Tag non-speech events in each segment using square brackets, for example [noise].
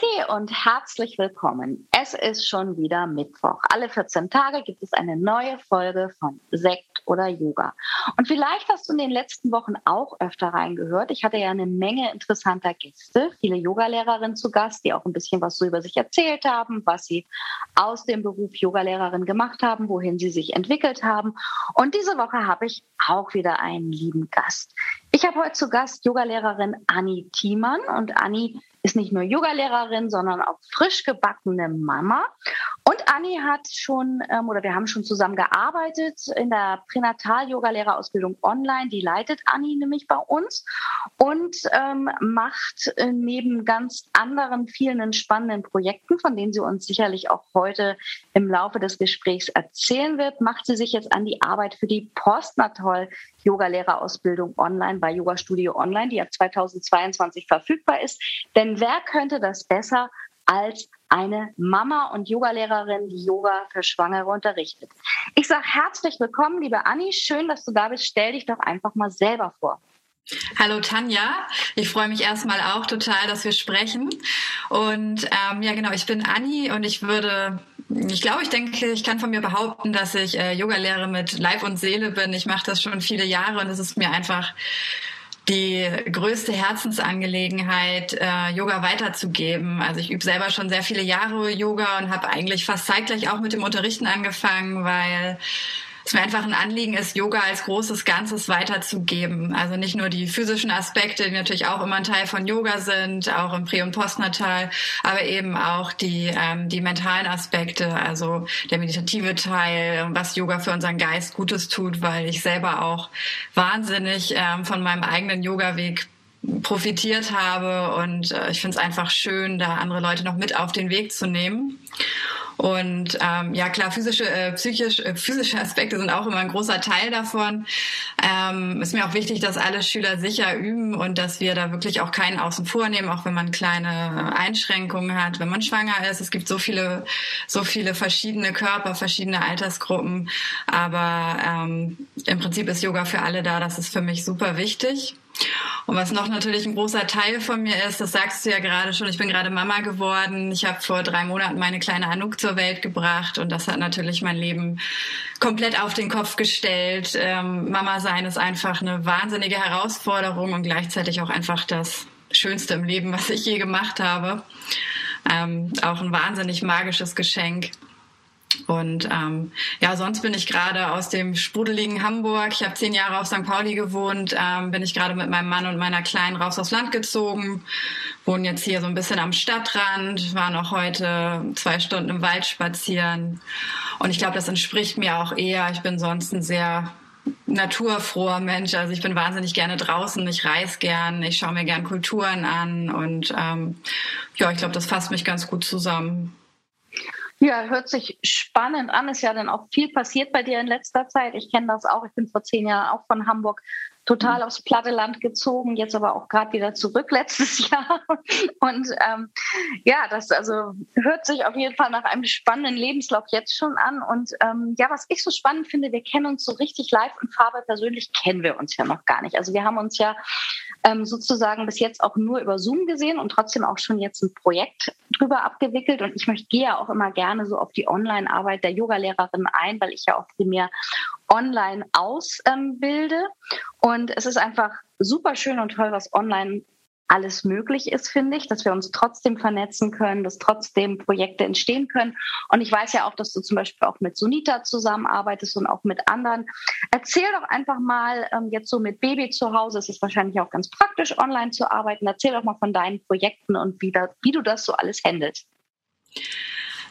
Namaste und herzlich willkommen. Es ist schon wieder Mittwoch. Alle 14 Tage gibt es eine neue Folge von Sekt oder Yoga. Und vielleicht hast du in den letzten Wochen auch öfter reingehört. Ich hatte ja eine Menge interessanter Gäste, viele Yogalehrerinnen zu Gast, die auch ein bisschen was so über sich erzählt haben, was sie aus dem Beruf Yogalehrerin gemacht haben, wohin sie sich entwickelt haben. Und diese Woche habe ich auch wieder einen lieben Gast. Ich habe heute zu Gast Yogalehrerin Anni Thiemann und Anni ist nicht nur Yogalehrerin, sondern auch frisch gebackene Mama. Und Anni hat schon, ähm, oder wir haben schon zusammen gearbeitet in der Pränatal-Yoga-Lehrerausbildung online. Die leitet Anni nämlich bei uns und ähm, macht äh, neben ganz anderen vielen spannenden Projekten, von denen sie uns sicherlich auch heute im Laufe des Gesprächs erzählen wird, macht sie sich jetzt an die Arbeit für die Postnatal Yoga-Lehrerausbildung online bei Yoga Studio Online, die ab 2022 verfügbar ist. Denn wer könnte das besser als eine Mama und Yogalehrerin, die Yoga für Schwangere unterrichtet? Ich sage herzlich willkommen, liebe Anni. Schön, dass du da bist. Stell dich doch einfach mal selber vor. Hallo Tanja, ich freue mich erstmal auch total, dass wir sprechen. Und ähm, ja, genau, ich bin Anni und ich würde, ich glaube, ich denke, ich kann von mir behaupten, dass ich äh, Yogalehrer mit Leib und Seele bin. Ich mache das schon viele Jahre und es ist mir einfach die größte Herzensangelegenheit, äh, Yoga weiterzugeben. Also ich übe selber schon sehr viele Jahre Yoga und habe eigentlich fast zeitgleich auch mit dem Unterrichten angefangen, weil es mir einfach ein Anliegen ist, Yoga als großes Ganzes weiterzugeben. Also nicht nur die physischen Aspekte, die natürlich auch immer ein Teil von Yoga sind, auch im Prä- und Postnatal, aber eben auch die, ähm, die mentalen Aspekte, also der meditative Teil, was Yoga für unseren Geist Gutes tut, weil ich selber auch wahnsinnig ähm, von meinem eigenen Yoga-Weg profitiert habe und äh, ich finde es einfach schön, da andere Leute noch mit auf den Weg zu nehmen. Und ähm, ja klar, physische, äh, psychisch, äh, physische [laughs] Aspekte sind auch immer ein großer Teil davon. Ähm, ist mir auch wichtig, dass alle Schüler sicher üben und dass wir da wirklich auch keinen außen vor nehmen, auch wenn man kleine Einschränkungen hat, wenn man schwanger ist. Es gibt so viele, so viele verschiedene Körper, verschiedene Altersgruppen. Aber ähm, im Prinzip ist Yoga für alle da. Das ist für mich super wichtig. Und was noch natürlich ein großer Teil von mir ist, das sagst du ja gerade schon, ich bin gerade Mama geworden. Ich habe vor drei Monaten meine kleine Anouk zur Welt gebracht und das hat natürlich mein Leben komplett auf den Kopf gestellt. Ähm, Mama sein ist einfach eine wahnsinnige Herausforderung und gleichzeitig auch einfach das Schönste im Leben, was ich je gemacht habe. Ähm, auch ein wahnsinnig magisches Geschenk. Und ähm, ja, sonst bin ich gerade aus dem sprudeligen Hamburg. Ich habe zehn Jahre auf St. Pauli gewohnt, ähm, bin ich gerade mit meinem Mann und meiner Kleinen raus aufs Land gezogen, wohnen jetzt hier so ein bisschen am Stadtrand, war noch heute zwei Stunden im Wald spazieren. Und ich glaube, das entspricht mir auch eher. Ich bin sonst ein sehr naturfroher Mensch. Also ich bin wahnsinnig gerne draußen, ich reise gern, ich schaue mir gern Kulturen an und ähm, ja, ich glaube, das fasst mich ganz gut zusammen. Ja, hört sich spannend an. Ist ja dann auch viel passiert bei dir in letzter Zeit. Ich kenne das auch. Ich bin vor zehn Jahren auch von Hamburg total mhm. aufs platte Land gezogen, jetzt aber auch gerade wieder zurück [laughs] letztes Jahr. Und ähm, ja, das also hört sich auf jeden Fall nach einem spannenden Lebenslauf jetzt schon an. Und ähm, ja, was ich so spannend finde, wir kennen uns so richtig live und Farbe persönlich kennen wir uns ja noch gar nicht. Also wir haben uns ja ähm, sozusagen bis jetzt auch nur über Zoom gesehen und trotzdem auch schon jetzt ein Projekt drüber abgewickelt. Und ich möchte gehe ja auch immer gerne so auf die Online-Arbeit der Yogalehrerin ein, weil ich ja auch primär online ausbilde. Und es ist einfach super schön und toll, was online alles möglich ist, finde ich, dass wir uns trotzdem vernetzen können, dass trotzdem Projekte entstehen können. Und ich weiß ja auch, dass du zum Beispiel auch mit Sunita zusammenarbeitest und auch mit anderen. Erzähl doch einfach mal, ähm, jetzt so mit Baby zu Hause, es ist wahrscheinlich auch ganz praktisch, online zu arbeiten. Erzähl doch mal von deinen Projekten und wie, da, wie du das so alles handelst.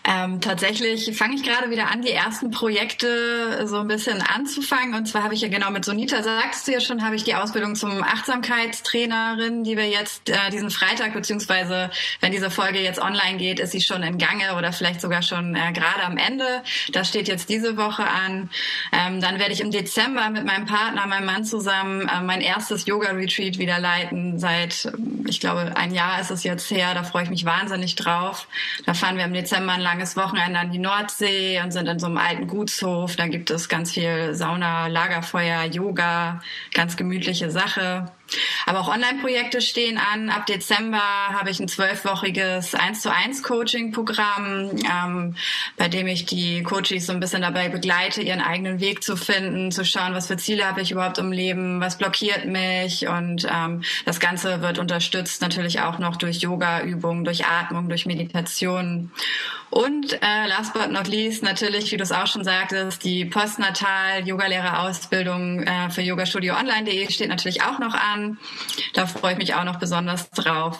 Ähm, tatsächlich fange ich gerade wieder an, die ersten Projekte so ein bisschen anzufangen. Und zwar habe ich ja genau mit Sonita, sagst du ja schon, habe ich die Ausbildung zum Achtsamkeitstrainerin, die wir jetzt äh, diesen Freitag, beziehungsweise wenn diese Folge jetzt online geht, ist sie schon in Gange oder vielleicht sogar schon äh, gerade am Ende. Das steht jetzt diese Woche an. Ähm, dann werde ich im Dezember mit meinem Partner, meinem Mann zusammen äh, mein erstes Yoga-Retreat wieder leiten. Seit, ich glaube, ein Jahr ist es jetzt her. Da freue ich mich wahnsinnig drauf. Da fahren wir im Dezember ein langes Wochenende an die Nordsee und sind in so einem alten Gutshof. Da gibt es ganz viel Sauna, Lagerfeuer, Yoga, ganz gemütliche Sache. Aber auch Online-Projekte stehen an. Ab Dezember habe ich ein zwölfwöchiges 1 zu 1 Coaching-Programm, ähm, bei dem ich die Coaches so ein bisschen dabei begleite, ihren eigenen Weg zu finden, zu schauen, was für Ziele habe ich überhaupt im Leben, was blockiert mich und ähm, das Ganze wird unterstützt natürlich auch noch durch Yoga-Übungen, durch Atmung, durch Meditation. Und äh, last but not least natürlich, wie du es auch schon sagtest, die Postnatal-Yogalehrerausbildung äh, für yogastudioonline.de steht natürlich auch noch an. Da freue ich mich auch noch besonders drauf.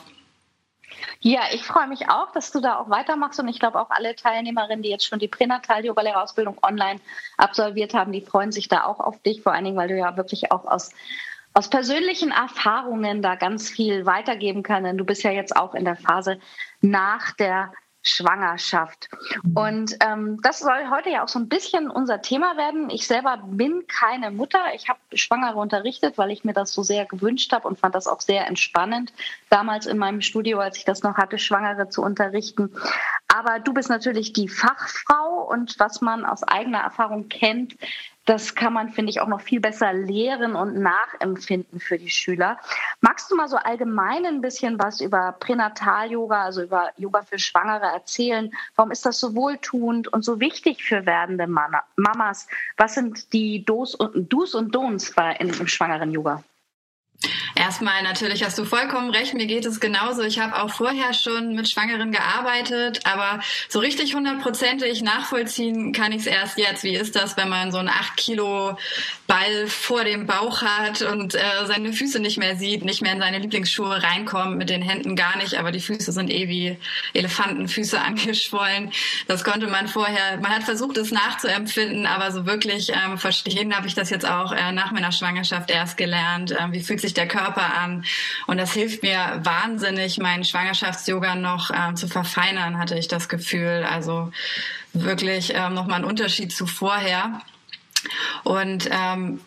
Ja, ich freue mich auch, dass du da auch weitermachst und ich glaube auch alle Teilnehmerinnen, die jetzt schon die Pränatal-Yogalehrerausbildung online absolviert haben, die freuen sich da auch auf dich, vor allen Dingen, weil du ja wirklich auch aus aus persönlichen Erfahrungen da ganz viel weitergeben kannst. Du bist ja jetzt auch in der Phase nach der Schwangerschaft. Und ähm, das soll heute ja auch so ein bisschen unser Thema werden. Ich selber bin keine Mutter. Ich habe Schwangere unterrichtet, weil ich mir das so sehr gewünscht habe und fand das auch sehr entspannend, damals in meinem Studio, als ich das noch hatte, Schwangere zu unterrichten. Aber du bist natürlich die Fachfrau und was man aus eigener Erfahrung kennt, das kann man, finde ich, auch noch viel besser lehren und nachempfinden für die Schüler. Magst du mal so allgemein ein bisschen was über Pränatal-Yoga, also über Yoga für Schwangere erzählen? Warum ist das so wohltuend und so wichtig für werdende Mamas? Was sind die Do's und, Do's und Don'ts bei, im schwangeren Yoga? Erstmal natürlich hast du vollkommen recht, mir geht es genauso. Ich habe auch vorher schon mit Schwangeren gearbeitet, aber so richtig hundertprozentig nachvollziehen kann ich es erst jetzt. Wie ist das, wenn man so einen 8 Kilo Ball vor dem Bauch hat und äh, seine Füße nicht mehr sieht, nicht mehr in seine Lieblingsschuhe reinkommt, mit den Händen gar nicht, aber die Füße sind eh wie Elefantenfüße [laughs] angeschwollen. Das konnte man vorher, man hat versucht es nachzuempfinden, aber so wirklich ähm, verstehen habe ich das jetzt auch äh, nach meiner Schwangerschaft erst gelernt. Äh, wie fühlt sich der Körper Körper an. Und das hilft mir wahnsinnig, meinen Schwangerschafts-Yoga noch ähm, zu verfeinern, hatte ich das Gefühl. Also wirklich ähm, nochmal ein Unterschied zu vorher. Und ähm,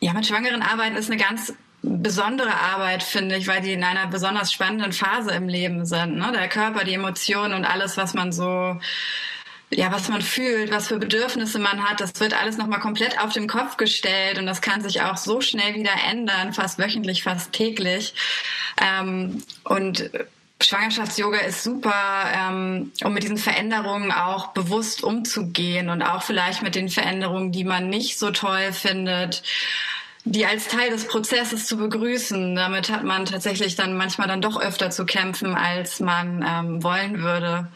ja, mit Schwangeren arbeiten ist eine ganz besondere Arbeit, finde ich, weil die in einer besonders spannenden Phase im Leben sind. Ne? Der Körper, die Emotionen und alles, was man so ja, was man fühlt, was für Bedürfnisse man hat, das wird alles nochmal komplett auf den Kopf gestellt und das kann sich auch so schnell wieder ändern, fast wöchentlich, fast täglich. Ähm, und Schwangerschafts-Yoga ist super, ähm, um mit diesen Veränderungen auch bewusst umzugehen und auch vielleicht mit den Veränderungen, die man nicht so toll findet die als Teil des Prozesses zu begrüßen. Damit hat man tatsächlich dann manchmal dann doch öfter zu kämpfen, als man ähm, wollen würde.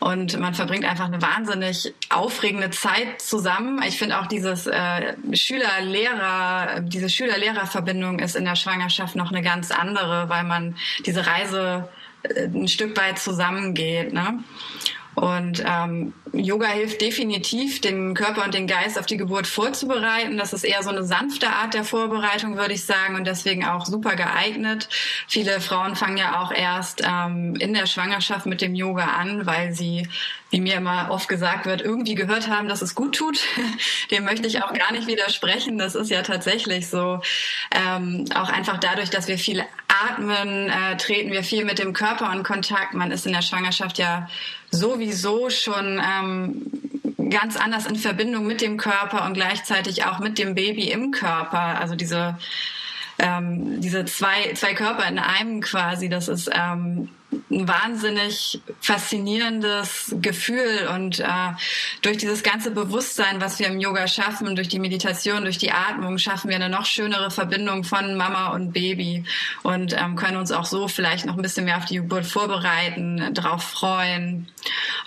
Und man verbringt einfach eine wahnsinnig aufregende Zeit zusammen. Ich finde auch dieses äh, Schüler-Lehrer, diese Schüler-Lehrer-Verbindung ist in der Schwangerschaft noch eine ganz andere, weil man diese Reise äh, ein Stück weit zusammengeht. Ne? Und ähm, Yoga hilft definitiv, den Körper und den Geist auf die Geburt vorzubereiten. Das ist eher so eine sanfte Art der Vorbereitung, würde ich sagen, und deswegen auch super geeignet. Viele Frauen fangen ja auch erst ähm, in der Schwangerschaft mit dem Yoga an, weil sie, wie mir immer oft gesagt wird, irgendwie gehört haben, dass es gut tut. [laughs] Dem möchte ich auch gar nicht widersprechen. Das ist ja tatsächlich so. Ähm, auch einfach dadurch, dass wir viel atmen, äh, treten wir viel mit dem Körper in Kontakt. Man ist in der Schwangerschaft ja sowieso schon ähm, ganz anders in Verbindung mit dem Körper und gleichzeitig auch mit dem Baby im Körper. Also diese ähm, diese zwei zwei Körper in einem quasi. Das ist ähm, ein wahnsinnig faszinierendes Gefühl und äh, durch dieses ganze Bewusstsein, was wir im Yoga schaffen, durch die Meditation, durch die Atmung, schaffen wir eine noch schönere Verbindung von Mama und Baby und ähm, können uns auch so vielleicht noch ein bisschen mehr auf die Geburt vorbereiten, darauf freuen.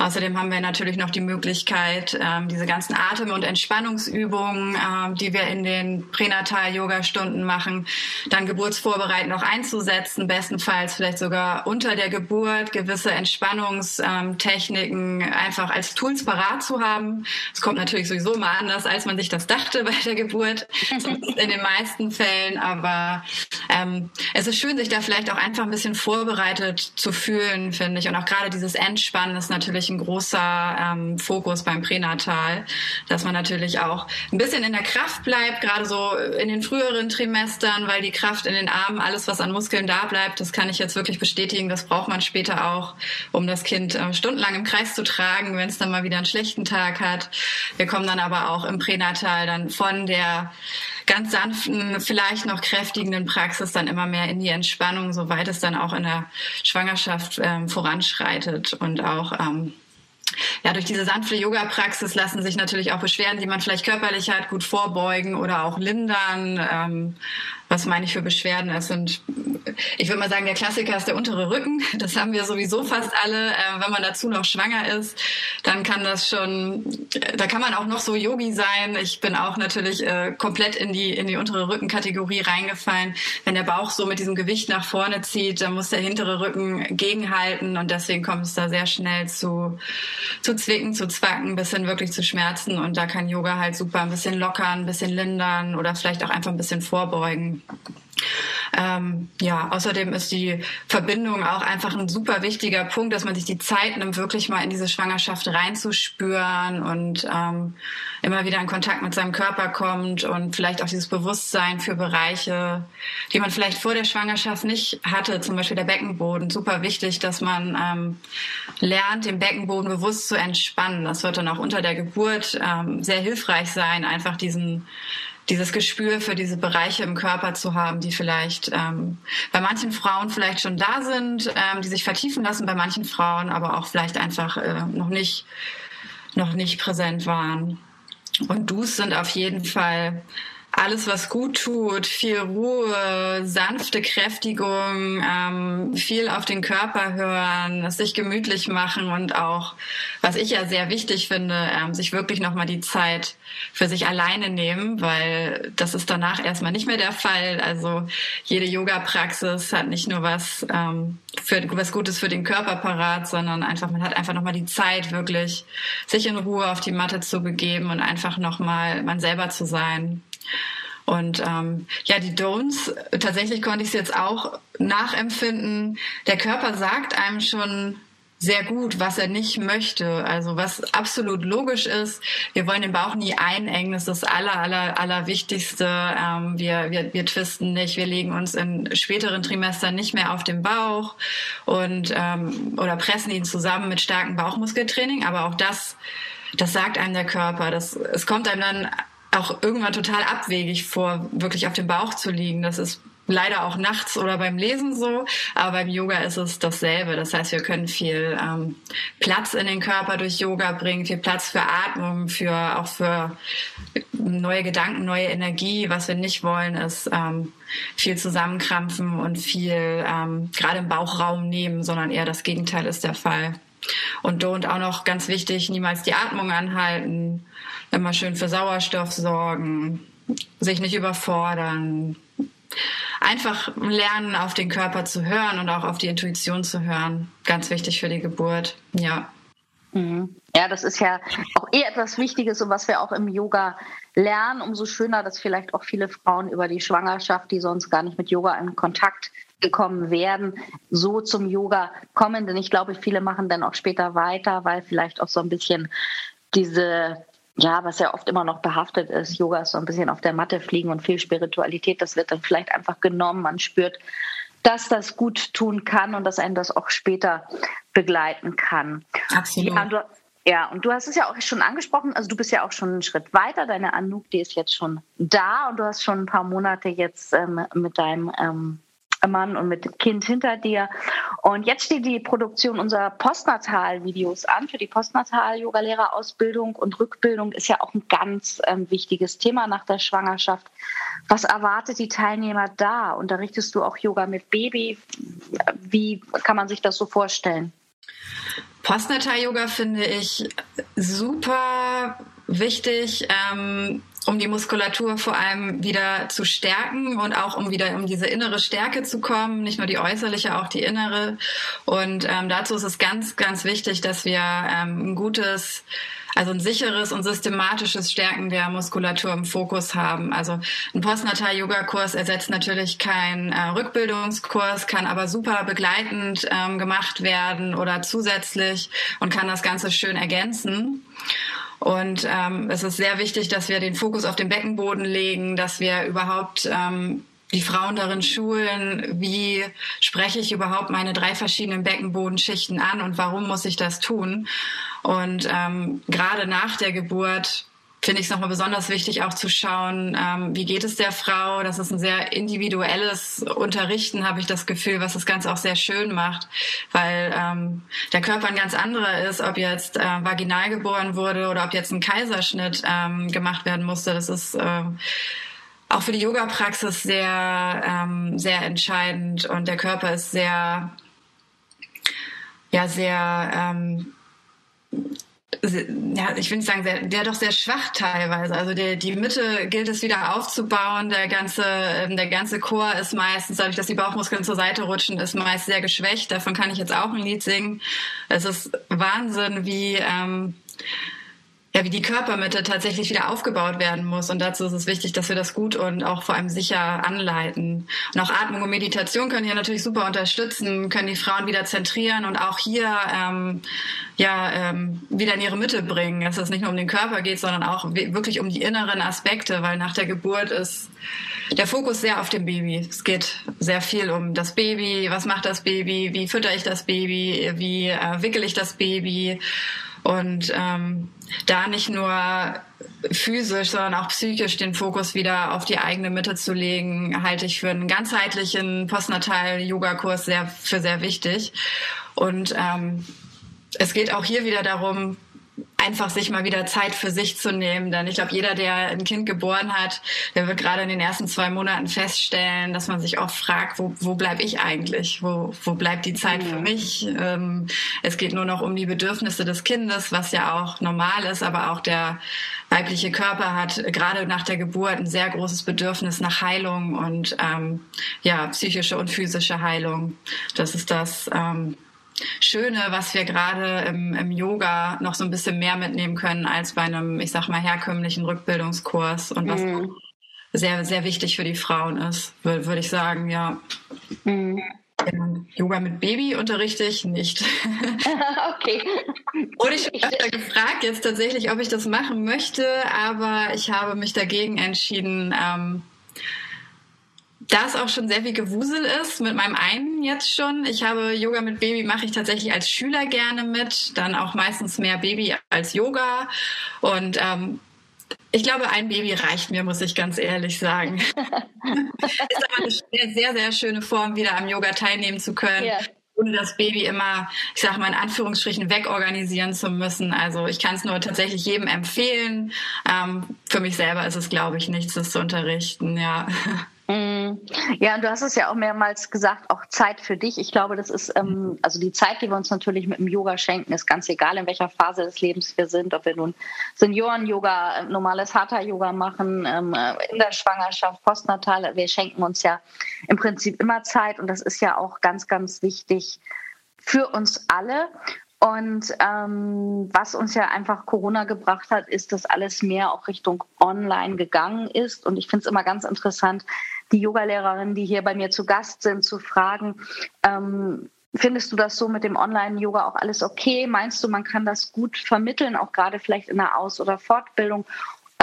Außerdem haben wir natürlich noch die Möglichkeit, ähm, diese ganzen Atem- und Entspannungsübungen, ähm, die wir in den Pränatal-Yoga-Stunden machen, dann geburtsvorbereitend noch einzusetzen, bestenfalls vielleicht sogar unter der Geburt gewisse Entspannungstechniken einfach als Tools parat zu haben. Es kommt natürlich sowieso mal anders, als man sich das dachte bei der Geburt, in den meisten Fällen, aber ähm, es ist schön, sich da vielleicht auch einfach ein bisschen vorbereitet zu fühlen, finde ich. Und auch gerade dieses Entspannen ist natürlich ein großer ähm, Fokus beim Pränatal, dass man natürlich auch ein bisschen in der Kraft bleibt, gerade so in den früheren Trimestern, weil die Kraft in den Armen, alles was an Muskeln da bleibt, das kann ich jetzt wirklich bestätigen, das braucht man später auch, um das Kind äh, stundenlang im Kreis zu tragen, wenn es dann mal wieder einen schlechten Tag hat. Wir kommen dann aber auch im Pränatal dann von der ganz sanften, vielleicht noch kräftigenden Praxis dann immer mehr in die Entspannung, soweit es dann auch in der Schwangerschaft ähm, voranschreitet und auch ähm, ja, durch diese sanfte Yoga-Praxis lassen sich natürlich auch Beschwerden, die man vielleicht körperlich hat, gut vorbeugen oder auch lindern. Ähm, was meine ich für Beschwerden? Es sind, ich würde mal sagen, der Klassiker ist der untere Rücken. Das haben wir sowieso fast alle. Äh, wenn man dazu noch schwanger ist, dann kann das schon, da kann man auch noch so Yogi sein. Ich bin auch natürlich äh, komplett in die, in die untere Rückenkategorie reingefallen. Wenn der Bauch so mit diesem Gewicht nach vorne zieht, dann muss der hintere Rücken gegenhalten und deswegen kommt es da sehr schnell zu, zu zwicken, zu zwacken, bis hin wirklich zu Schmerzen und da kann Yoga halt super ein bisschen lockern, ein bisschen lindern oder vielleicht auch einfach ein bisschen vorbeugen. Ähm, ja, außerdem ist die Verbindung auch einfach ein super wichtiger Punkt, dass man sich die Zeit nimmt, wirklich mal in diese Schwangerschaft reinzuspüren und ähm, immer wieder in Kontakt mit seinem Körper kommt und vielleicht auch dieses Bewusstsein für Bereiche, die man vielleicht vor der Schwangerschaft nicht hatte, zum Beispiel der Beckenboden. Super wichtig, dass man ähm, lernt, den Beckenboden bewusst zu entspannen. Das wird dann auch unter der Geburt ähm, sehr hilfreich sein, einfach diesen dieses Gespür für diese Bereiche im Körper zu haben, die vielleicht ähm, bei manchen Frauen vielleicht schon da sind, ähm, die sich vertiefen lassen, bei manchen Frauen aber auch vielleicht einfach äh, noch nicht noch nicht präsent waren. Und Dus sind auf jeden Fall alles, was gut tut, viel Ruhe, sanfte Kräftigung, ähm, viel auf den Körper hören, sich gemütlich machen und auch, was ich ja sehr wichtig finde, ähm, sich wirklich nochmal die Zeit für sich alleine nehmen, weil das ist danach erstmal nicht mehr der Fall. Also jede Yoga-Praxis hat nicht nur was ähm, für was Gutes für den Körper parat, sondern einfach man hat einfach nochmal die Zeit, wirklich sich in Ruhe auf die Matte zu begeben und einfach nochmal man selber zu sein. Und ähm, ja, die Don'ts, tatsächlich konnte ich es jetzt auch nachempfinden. Der Körper sagt einem schon sehr gut, was er nicht möchte. Also was absolut logisch ist. Wir wollen den Bauch nie einengen. Das ist das aller, aller, aller Wichtigste. Ähm, wir, wir, wir twisten nicht. Wir legen uns in späteren Trimestern nicht mehr auf den Bauch und ähm, oder pressen ihn zusammen mit starkem Bauchmuskeltraining. Aber auch das, das sagt einem der Körper. Das, es kommt einem dann auch irgendwann total abwegig vor, wirklich auf dem Bauch zu liegen. Das ist leider auch nachts oder beim Lesen so, aber beim Yoga ist es dasselbe. Das heißt, wir können viel ähm, Platz in den Körper durch Yoga bringen, viel Platz für Atmung, für auch für neue Gedanken, neue Energie. Was wir nicht wollen, ist ähm, viel zusammenkrampfen und viel ähm, gerade im Bauchraum nehmen, sondern eher das Gegenteil ist der Fall. Und und auch noch ganz wichtig, niemals die Atmung anhalten, immer schön für Sauerstoff sorgen, sich nicht überfordern. Einfach lernen, auf den Körper zu hören und auch auf die Intuition zu hören. Ganz wichtig für die Geburt. Ja. Mhm. Ja, das ist ja auch eher etwas Wichtiges und was wir auch im Yoga lernen. Umso schöner, dass vielleicht auch viele Frauen über die Schwangerschaft, die sonst gar nicht mit Yoga in Kontakt gekommen werden, so zum Yoga kommen. Denn ich glaube, viele machen dann auch später weiter, weil vielleicht auch so ein bisschen diese ja, was ja oft immer noch behaftet ist, Yoga ist so ein bisschen auf der Matte fliegen und viel Spiritualität, das wird dann vielleicht einfach genommen. Man spürt, dass das gut tun kann und dass einen das auch später begleiten kann. Absolut. Ja, du, ja, und du hast es ja auch schon angesprochen, also du bist ja auch schon einen Schritt weiter. Deine Anouk, die ist jetzt schon da und du hast schon ein paar Monate jetzt ähm, mit deinem ähm, Mann und mit Kind hinter dir. Und jetzt steht die Produktion unserer Postnatal-Videos an. Für die Postnatal-Yoga-Lehrerausbildung und Rückbildung ist ja auch ein ganz ähm, wichtiges Thema nach der Schwangerschaft. Was erwartet die Teilnehmer da? Unterrichtest du auch Yoga mit Baby? Wie kann man sich das so vorstellen? Postnatal-Yoga finde ich super wichtig, ähm, um die Muskulatur vor allem wieder zu stärken und auch um wieder um diese innere Stärke zu kommen, nicht nur die äußerliche, auch die innere. Und ähm, dazu ist es ganz, ganz wichtig, dass wir ähm, ein gutes also ein sicheres und systematisches Stärken der Muskulatur im Fokus haben. Also ein Postnatal-Yoga-Kurs ersetzt natürlich keinen äh, Rückbildungskurs, kann aber super begleitend ähm, gemacht werden oder zusätzlich und kann das Ganze schön ergänzen. Und ähm, es ist sehr wichtig, dass wir den Fokus auf den Beckenboden legen, dass wir überhaupt ähm, die Frauen darin schulen, wie spreche ich überhaupt meine drei verschiedenen Beckenbodenschichten an und warum muss ich das tun. Und ähm, gerade nach der Geburt finde ich es nochmal besonders wichtig, auch zu schauen, ähm, wie geht es der Frau. Das ist ein sehr individuelles Unterrichten, habe ich das Gefühl, was das Ganze auch sehr schön macht, weil ähm, der Körper ein ganz anderer ist, ob jetzt äh, vaginal geboren wurde oder ob jetzt ein Kaiserschnitt ähm, gemacht werden musste. Das ist äh, auch für die Yoga-Praxis sehr, ähm, sehr entscheidend und der Körper ist sehr, ja, sehr, ähm, ja, ich will nicht sagen, sehr, der doch sehr schwach teilweise. Also der, die Mitte gilt es wieder aufzubauen. Der ganze, ähm, der ganze Chor ist meistens, dadurch, dass die Bauchmuskeln zur Seite rutschen, ist meist sehr geschwächt. Davon kann ich jetzt auch ein Lied singen. Es ist Wahnsinn, wie, ähm, wie die Körpermitte tatsächlich wieder aufgebaut werden muss. Und dazu ist es wichtig, dass wir das gut und auch vor allem sicher anleiten. Und auch Atmung und Meditation können hier natürlich super unterstützen, können die Frauen wieder zentrieren und auch hier ähm, ja ähm, wieder in ihre Mitte bringen. Dass es nicht nur um den Körper geht, sondern auch wirklich um die inneren Aspekte, weil nach der Geburt ist der Fokus sehr auf dem Baby. Es geht sehr viel um das Baby, was macht das Baby, wie fütter ich das Baby, wie äh, wickel ich das Baby. Und ähm, da nicht nur physisch, sondern auch psychisch den Fokus wieder auf die eigene Mitte zu legen, halte ich für einen ganzheitlichen Postnatal-Yoga-Kurs sehr, für sehr wichtig. Und ähm, es geht auch hier wieder darum, einfach sich mal wieder Zeit für sich zu nehmen. Denn ich glaube, jeder, der ein Kind geboren hat, der wird gerade in den ersten zwei Monaten feststellen, dass man sich auch fragt, wo, wo bleibe ich eigentlich? Wo, wo bleibt die Zeit für mich? Ähm, es geht nur noch um die Bedürfnisse des Kindes, was ja auch normal ist, aber auch der weibliche Körper hat gerade nach der Geburt ein sehr großes Bedürfnis nach Heilung und ähm, ja, psychische und physische Heilung. Das ist das. Ähm, Schöne, was wir gerade im, im, Yoga noch so ein bisschen mehr mitnehmen können als bei einem, ich sag mal, herkömmlichen Rückbildungskurs und was mm. sehr, sehr wichtig für die Frauen ist, würde würd ich sagen, ja. Mm. Yoga mit Baby unterrichte ich nicht. [laughs] okay. Wurde ich öfter gefragt jetzt tatsächlich, ob ich das machen möchte, aber ich habe mich dagegen entschieden, ähm, da es auch schon sehr viel Gewusel ist, mit meinem einen jetzt schon. Ich habe Yoga mit Baby mache ich tatsächlich als Schüler gerne mit, dann auch meistens mehr Baby als Yoga. Und ähm, ich glaube, ein Baby reicht mir, muss ich ganz ehrlich sagen. [laughs] ist aber eine sehr, sehr, sehr schöne Form, wieder am Yoga teilnehmen zu können. Yeah ohne das Baby immer, ich sage mal in Anführungsstrichen, wegorganisieren zu müssen. Also ich kann es nur tatsächlich jedem empfehlen. Ähm, für mich selber ist es, glaube ich, nichts, das zu unterrichten, ja. [laughs] Mm. Ja, und du hast es ja auch mehrmals gesagt, auch Zeit für dich. Ich glaube, das ist, ähm, also die Zeit, die wir uns natürlich mit dem Yoga schenken, ist ganz egal, in welcher Phase des Lebens wir sind, ob wir nun Senioren-Yoga, normales Hatha-Yoga machen, ähm, in der Schwangerschaft, postnatal. Wir schenken uns ja im Prinzip immer Zeit und das ist ja auch ganz, ganz wichtig für uns alle. Und ähm, was uns ja einfach Corona gebracht hat, ist, dass alles mehr auch Richtung Online gegangen ist. Und ich finde es immer ganz interessant, die Yogalehrerinnen, die hier bei mir zu Gast sind, zu fragen, ähm, Findest du das so mit dem Online-Yoga auch alles okay? Meinst du, man kann das gut vermitteln, auch gerade vielleicht in der Aus- oder Fortbildung?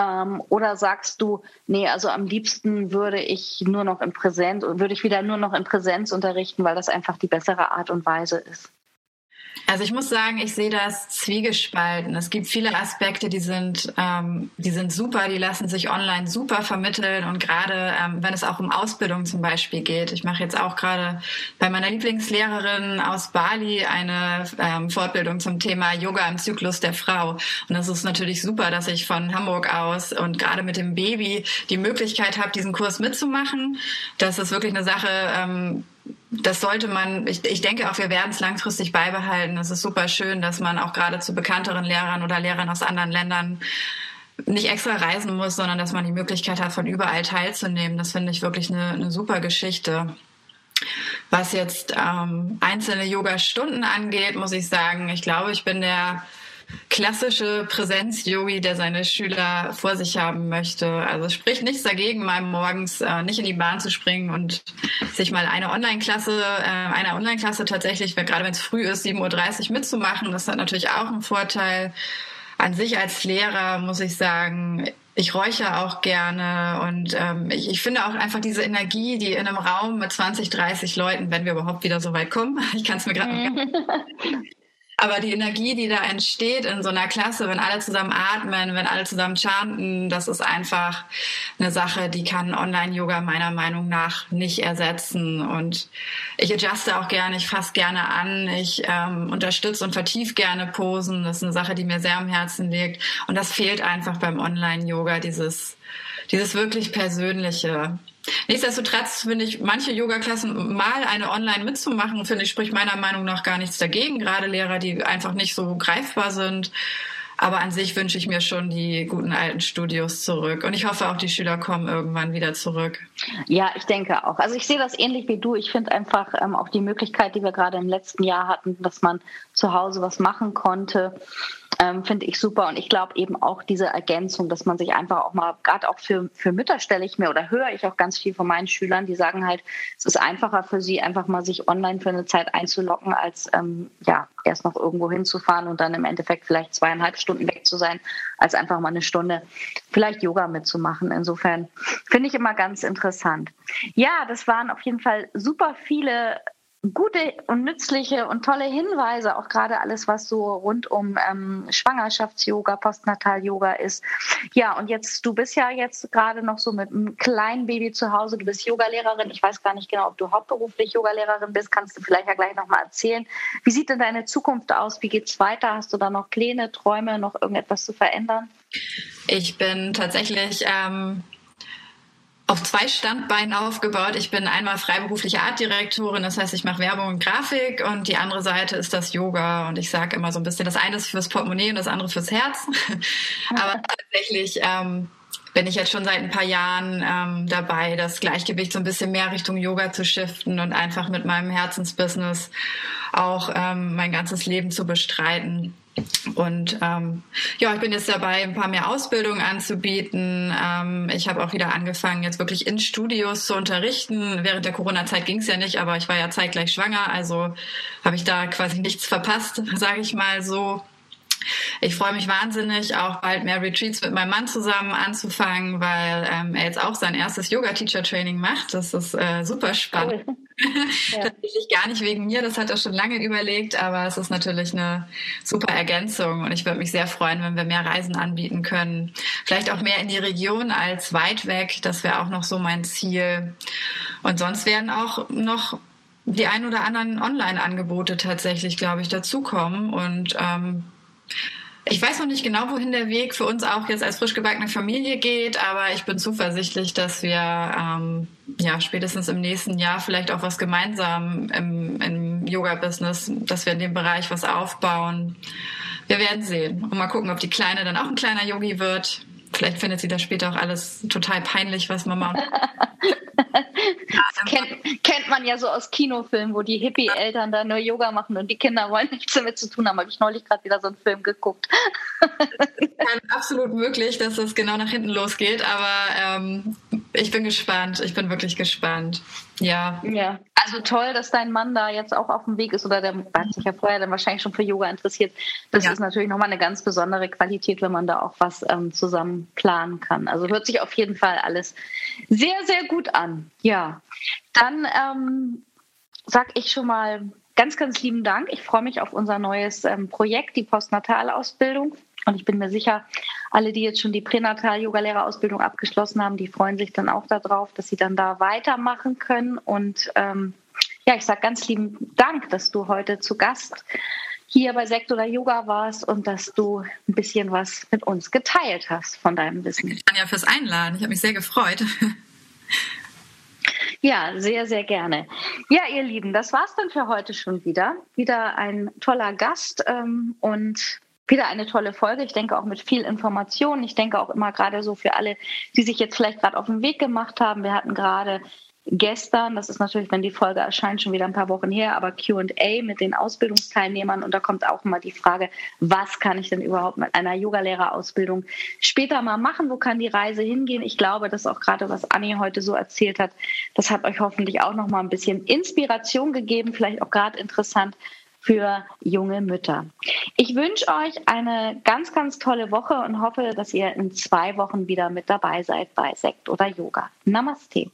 Ähm, oder sagst du, nee, also am liebsten würde ich nur noch in Präsenz, würde ich wieder nur noch in Präsenz unterrichten, weil das einfach die bessere Art und Weise ist? Also ich muss sagen, ich sehe das zwiegespalten. Es gibt viele Aspekte, die sind, ähm, die sind super, die lassen sich online super vermitteln und gerade ähm, wenn es auch um Ausbildung zum Beispiel geht. Ich mache jetzt auch gerade bei meiner Lieblingslehrerin aus Bali eine ähm, Fortbildung zum Thema Yoga im Zyklus der Frau. Und das ist natürlich super, dass ich von Hamburg aus und gerade mit dem Baby die Möglichkeit habe, diesen Kurs mitzumachen. Das ist wirklich eine Sache, ähm, das sollte man, ich, ich denke auch, wir werden es langfristig beibehalten. Es ist super schön, dass man auch gerade zu bekannteren Lehrern oder Lehrern aus anderen Ländern nicht extra reisen muss, sondern dass man die Möglichkeit hat, von überall teilzunehmen. Das finde ich wirklich eine, eine super Geschichte. Was jetzt ähm, einzelne Yoga-Stunden angeht, muss ich sagen, ich glaube, ich bin der klassische Präsenz-Yogi, der seine Schüler vor sich haben möchte. Also spricht nichts dagegen, mal morgens äh, nicht in die Bahn zu springen und sich mal eine Online-Klasse, äh, eine Online-Klasse tatsächlich, gerade wenn es früh ist, 7.30 Uhr mitzumachen. Das hat natürlich auch einen Vorteil. An sich als Lehrer muss ich sagen, ich räuche auch gerne und ähm, ich, ich finde auch einfach diese Energie, die in einem Raum mit 20, 30 Leuten, wenn wir überhaupt wieder so weit kommen, [laughs] ich kann es mir gerade [laughs] Aber die Energie, die da entsteht in so einer Klasse, wenn alle zusammen atmen, wenn alle zusammen chanten, das ist einfach eine Sache, die kann Online-Yoga meiner Meinung nach nicht ersetzen. Und ich adjuste auch gerne, ich fasse gerne an, ich ähm, unterstütze und vertief gerne Posen. Das ist eine Sache, die mir sehr am Herzen liegt. Und das fehlt einfach beim Online-Yoga, dieses, dieses wirklich Persönliche. Nichtsdestotrotz finde ich, manche Yoga-Klassen mal eine online mitzumachen, finde ich, spricht meiner Meinung nach gar nichts dagegen. Gerade Lehrer, die einfach nicht so greifbar sind. Aber an sich wünsche ich mir schon die guten alten Studios zurück. Und ich hoffe auch, die Schüler kommen irgendwann wieder zurück. Ja, ich denke auch. Also ich sehe das ähnlich wie du. Ich finde einfach ähm, auch die Möglichkeit, die wir gerade im letzten Jahr hatten, dass man zu Hause was machen konnte, ähm, finde ich super. Und ich glaube eben auch diese Ergänzung, dass man sich einfach auch mal, gerade auch für, für Mütter stelle ich mir oder höre ich auch ganz viel von meinen Schülern, die sagen halt, es ist einfacher für sie, einfach mal sich online für eine Zeit einzulocken, als ähm, ja, erst noch irgendwo hinzufahren und dann im Endeffekt vielleicht zweieinhalb Stunden weg zu sein, als einfach mal eine Stunde vielleicht Yoga mitzumachen. Insofern finde ich immer ganz interessant. Ja, das waren auf jeden Fall super viele gute und nützliche und tolle Hinweise, auch gerade alles, was so rund um ähm, Schwangerschafts-Yoga, Postnatal-Yoga ist. Ja, und jetzt, du bist ja jetzt gerade noch so mit einem kleinen Baby zu Hause, du bist Yogalehrerin. Ich weiß gar nicht genau, ob du hauptberuflich Yogalehrerin bist, kannst du vielleicht ja gleich nochmal erzählen. Wie sieht denn deine Zukunft aus? Wie geht's weiter? Hast du da noch Pläne, Träume, noch irgendetwas zu verändern? Ich bin tatsächlich ähm auf zwei Standbeinen aufgebaut. Ich bin einmal freiberufliche Artdirektorin, das heißt, ich mache Werbung und Grafik und die andere Seite ist das Yoga. Und ich sage immer so ein bisschen, das eine ist fürs Portemonnaie und das andere fürs Herz. [laughs] Aber tatsächlich ähm, bin ich jetzt schon seit ein paar Jahren ähm, dabei, das Gleichgewicht so ein bisschen mehr Richtung Yoga zu shiften und einfach mit meinem Herzensbusiness auch ähm, mein ganzes Leben zu bestreiten. Und ähm, ja, ich bin jetzt dabei, ein paar mehr Ausbildungen anzubieten. Ähm, ich habe auch wieder angefangen, jetzt wirklich in Studios zu unterrichten. Während der Corona-Zeit ging es ja nicht, aber ich war ja zeitgleich schwanger, also habe ich da quasi nichts verpasst, [laughs] sage ich mal so. Ich freue mich wahnsinnig, auch bald mehr Retreats mit meinem Mann zusammen anzufangen, weil ähm, er jetzt auch sein erstes Yoga-Teacher-Training macht. Das ist äh, super spannend. Cool. [laughs] Ja. Tatsächlich gar nicht wegen mir, das hat er schon lange überlegt, aber es ist natürlich eine super Ergänzung und ich würde mich sehr freuen, wenn wir mehr Reisen anbieten können. Vielleicht auch mehr in die Region als weit weg, das wäre auch noch so mein Ziel. Und sonst werden auch noch die ein oder anderen Online-Angebote tatsächlich, glaube ich, dazukommen und ähm, ich weiß noch nicht genau, wohin der Weg für uns auch jetzt als frisch gebackene Familie geht, aber ich bin zuversichtlich, dass wir ähm, ja spätestens im nächsten Jahr vielleicht auch was gemeinsam im, im Yoga-Business, dass wir in dem Bereich was aufbauen. Wir werden sehen und mal gucken, ob die Kleine dann auch ein kleiner Yogi wird. Vielleicht findet sie das später auch alles total peinlich, was Mama. [laughs] [laughs] kennt, kennt man ja so aus Kinofilmen, wo die Hippie-Eltern da nur Yoga machen und die Kinder wollen nichts damit zu tun haben. Habe ich neulich gerade wieder so einen Film geguckt. [laughs] Absolut möglich, dass es genau nach hinten losgeht, aber ähm, ich bin gespannt. Ich bin wirklich gespannt. Ja. Ja. Also toll, dass dein Mann da jetzt auch auf dem Weg ist oder der hat sich ja vorher dann wahrscheinlich schon für Yoga interessiert. Das ja. ist natürlich nochmal eine ganz besondere Qualität, wenn man da auch was ähm, zusammen planen kann. Also hört sich auf jeden Fall alles sehr, sehr gut an. Ja. Dann ähm, sag ich schon mal ganz, ganz lieben Dank. Ich freue mich auf unser neues ähm, Projekt, die Postnatalausbildung. Und ich bin mir sicher, alle, die jetzt schon die Pränatal-Yoga-Lehrerausbildung abgeschlossen haben, die freuen sich dann auch darauf, dass sie dann da weitermachen können. Und ähm, ja, ich sage ganz lieben Dank, dass du heute zu Gast hier bei Sekt oder Yoga warst und dass du ein bisschen was mit uns geteilt hast von deinem Wissen. Danke, Tanja, fürs Einladen. Ich habe mich sehr gefreut. Ja, sehr, sehr gerne. Ja, ihr Lieben, das war's dann für heute schon wieder. Wieder ein toller Gast ähm, und wieder eine tolle Folge. Ich denke auch mit viel Information. Ich denke auch immer gerade so für alle, die sich jetzt vielleicht gerade auf den Weg gemacht haben. Wir hatten gerade gestern, das ist natürlich, wenn die Folge erscheint, schon wieder ein paar Wochen her, aber QA mit den Ausbildungsteilnehmern und da kommt auch immer die Frage, was kann ich denn überhaupt mit einer Yogalehrerausbildung später mal machen? Wo kann die Reise hingehen? Ich glaube, dass auch gerade, was Anni heute so erzählt hat, das hat euch hoffentlich auch noch mal ein bisschen Inspiration gegeben, vielleicht auch gerade interessant für junge Mütter. Ich wünsche euch eine ganz, ganz tolle Woche und hoffe, dass ihr in zwei Wochen wieder mit dabei seid bei Sekt oder Yoga. Namaste.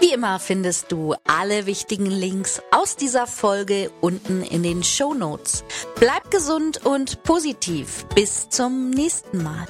Wie immer findest du alle wichtigen Links aus dieser Folge unten in den Show Notes. Bleib gesund und positiv. Bis zum nächsten Mal.